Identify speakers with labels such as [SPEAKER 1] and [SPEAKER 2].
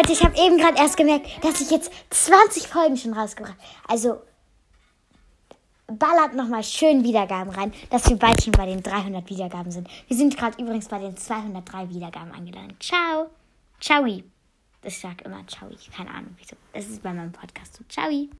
[SPEAKER 1] Leute, ich habe eben gerade erst gemerkt, dass ich jetzt 20 Folgen schon rausgebracht habe. Also ballert nochmal schön Wiedergaben rein, dass wir bald schon bei den 300 Wiedergaben sind. Wir sind gerade übrigens bei den 203 Wiedergaben angelangt. Ciao. Ciao. Ich sag immer Ciao. Keine Ahnung wieso. Das ist bei meinem Podcast so. Ciao.